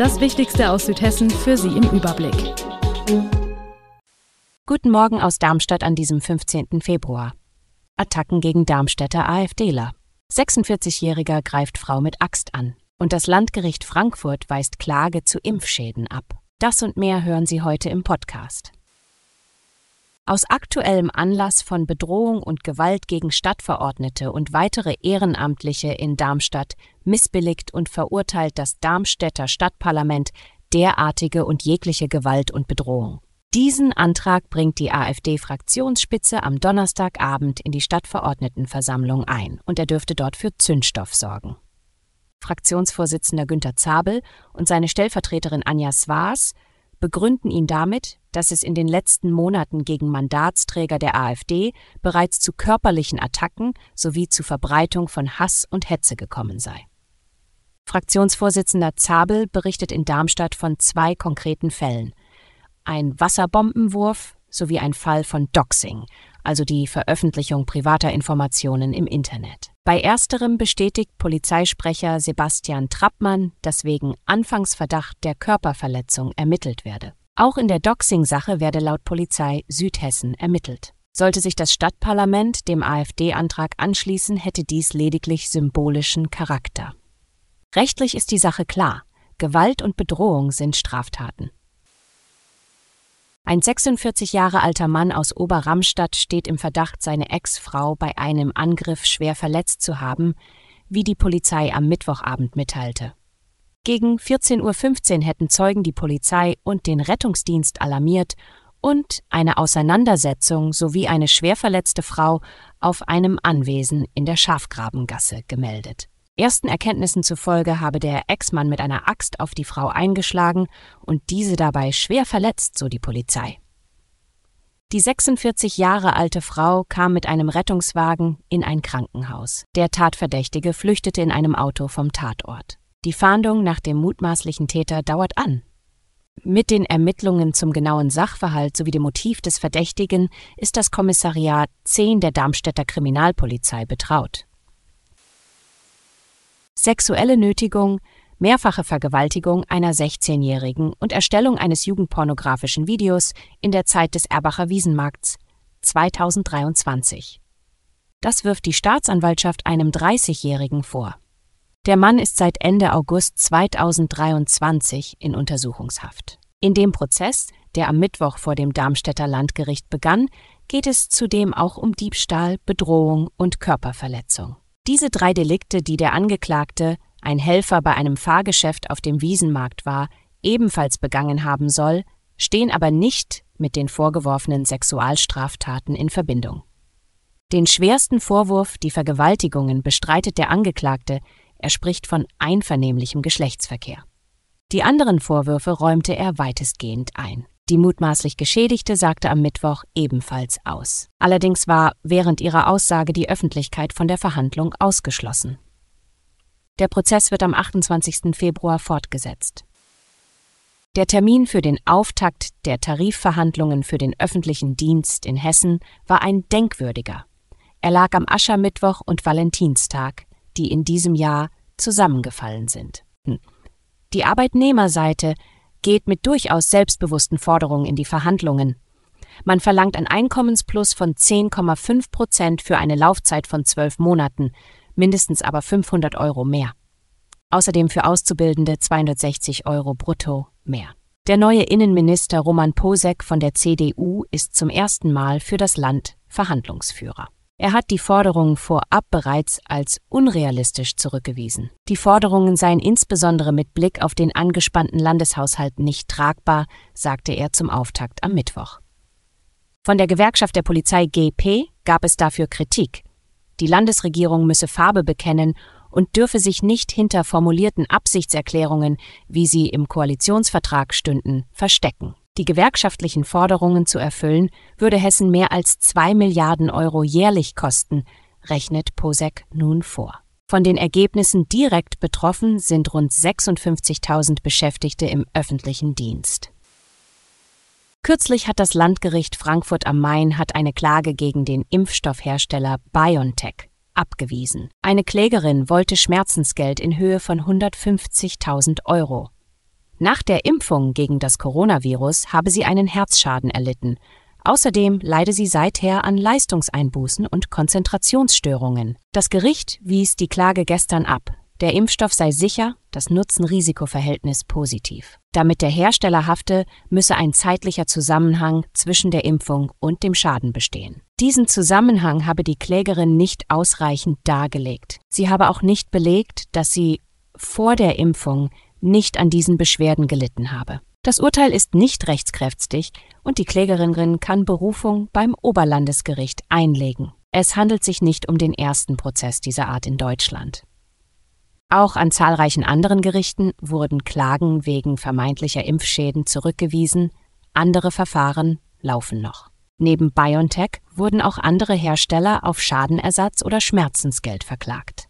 Das Wichtigste aus Südhessen für Sie im Überblick. Guten Morgen aus Darmstadt an diesem 15. Februar. Attacken gegen Darmstädter AfDler. 46-Jähriger greift Frau mit Axt an. Und das Landgericht Frankfurt weist Klage zu Impfschäden ab. Das und mehr hören Sie heute im Podcast. Aus aktuellem Anlass von Bedrohung und Gewalt gegen Stadtverordnete und weitere Ehrenamtliche in Darmstadt missbilligt und verurteilt das Darmstädter Stadtparlament derartige und jegliche Gewalt und Bedrohung. Diesen Antrag bringt die AfD-Fraktionsspitze am Donnerstagabend in die Stadtverordnetenversammlung ein und er dürfte dort für Zündstoff sorgen. Fraktionsvorsitzender Günter Zabel und seine Stellvertreterin Anja Swaas begründen ihn damit, dass es in den letzten Monaten gegen Mandatsträger der AfD bereits zu körperlichen Attacken sowie zu Verbreitung von Hass und Hetze gekommen sei. Fraktionsvorsitzender Zabel berichtet in Darmstadt von zwei konkreten Fällen. Ein Wasserbombenwurf sowie ein Fall von Doxing, also die Veröffentlichung privater Informationen im Internet. Bei ersterem bestätigt Polizeisprecher Sebastian Trappmann, dass wegen Anfangsverdacht der Körperverletzung ermittelt werde. Auch in der Doxing-Sache werde laut Polizei Südhessen ermittelt. Sollte sich das Stadtparlament dem AfD-Antrag anschließen, hätte dies lediglich symbolischen Charakter. Rechtlich ist die Sache klar. Gewalt und Bedrohung sind Straftaten. Ein 46 Jahre alter Mann aus Oberramstadt steht im Verdacht, seine Ex-Frau bei einem Angriff schwer verletzt zu haben, wie die Polizei am Mittwochabend mitteilte. Gegen 14.15 Uhr hätten Zeugen die Polizei und den Rettungsdienst alarmiert und eine Auseinandersetzung sowie eine schwer verletzte Frau auf einem Anwesen in der Schafgrabengasse gemeldet. Ersten Erkenntnissen zufolge habe der Ex-Mann mit einer Axt auf die Frau eingeschlagen und diese dabei schwer verletzt, so die Polizei. Die 46 Jahre alte Frau kam mit einem Rettungswagen in ein Krankenhaus. Der Tatverdächtige flüchtete in einem Auto vom Tatort. Die Fahndung nach dem mutmaßlichen Täter dauert an. Mit den Ermittlungen zum genauen Sachverhalt sowie dem Motiv des Verdächtigen ist das Kommissariat 10 der Darmstädter Kriminalpolizei betraut. Sexuelle Nötigung, mehrfache Vergewaltigung einer 16-Jährigen und Erstellung eines jugendpornografischen Videos in der Zeit des Erbacher Wiesenmarkts 2023. Das wirft die Staatsanwaltschaft einem 30-Jährigen vor. Der Mann ist seit Ende August 2023 in Untersuchungshaft. In dem Prozess, der am Mittwoch vor dem Darmstädter Landgericht begann, geht es zudem auch um Diebstahl, Bedrohung und Körperverletzung. Diese drei Delikte, die der Angeklagte, ein Helfer bei einem Fahrgeschäft auf dem Wiesenmarkt war, ebenfalls begangen haben soll, stehen aber nicht mit den vorgeworfenen Sexualstraftaten in Verbindung. Den schwersten Vorwurf, die Vergewaltigungen, bestreitet der Angeklagte, er spricht von einvernehmlichem Geschlechtsverkehr. Die anderen Vorwürfe räumte er weitestgehend ein. Die mutmaßlich Geschädigte sagte am Mittwoch ebenfalls aus. Allerdings war während ihrer Aussage die Öffentlichkeit von der Verhandlung ausgeschlossen. Der Prozess wird am 28. Februar fortgesetzt. Der Termin für den Auftakt der Tarifverhandlungen für den öffentlichen Dienst in Hessen war ein denkwürdiger. Er lag am Aschermittwoch und Valentinstag, die in diesem Jahr zusammengefallen sind. Hm. Die Arbeitnehmerseite geht mit durchaus selbstbewussten Forderungen in die Verhandlungen. Man verlangt ein Einkommensplus von 10,5 Prozent für eine Laufzeit von zwölf Monaten, mindestens aber 500 Euro mehr. Außerdem für Auszubildende 260 Euro brutto mehr. Der neue Innenminister Roman Posek von der CDU ist zum ersten Mal für das Land Verhandlungsführer. Er hat die Forderungen vorab bereits als unrealistisch zurückgewiesen. Die Forderungen seien insbesondere mit Blick auf den angespannten Landeshaushalt nicht tragbar, sagte er zum Auftakt am Mittwoch. Von der Gewerkschaft der Polizei GP gab es dafür Kritik. Die Landesregierung müsse Farbe bekennen und dürfe sich nicht hinter formulierten Absichtserklärungen, wie sie im Koalitionsvertrag stünden, verstecken. Die gewerkschaftlichen Forderungen zu erfüllen, würde Hessen mehr als zwei Milliarden Euro jährlich kosten, rechnet Posek nun vor. Von den Ergebnissen direkt betroffen sind rund 56.000 Beschäftigte im öffentlichen Dienst. Kürzlich hat das Landgericht Frankfurt am Main hat eine Klage gegen den Impfstoffhersteller BioNTech abgewiesen. Eine Klägerin wollte Schmerzensgeld in Höhe von 150.000 Euro. Nach der Impfung gegen das Coronavirus habe sie einen Herzschaden erlitten. Außerdem leide sie seither an Leistungseinbußen und Konzentrationsstörungen. Das Gericht wies die Klage gestern ab. Der Impfstoff sei sicher, das Nutzen-Risiko-Verhältnis positiv. Damit der Hersteller hafte, müsse ein zeitlicher Zusammenhang zwischen der Impfung und dem Schaden bestehen. Diesen Zusammenhang habe die Klägerin nicht ausreichend dargelegt. Sie habe auch nicht belegt, dass sie vor der Impfung nicht an diesen Beschwerden gelitten habe. Das Urteil ist nicht rechtskräftig und die Klägerin kann Berufung beim Oberlandesgericht einlegen. Es handelt sich nicht um den ersten Prozess dieser Art in Deutschland. Auch an zahlreichen anderen Gerichten wurden Klagen wegen vermeintlicher Impfschäden zurückgewiesen, andere Verfahren laufen noch. Neben BioNTech wurden auch andere Hersteller auf Schadenersatz oder Schmerzensgeld verklagt.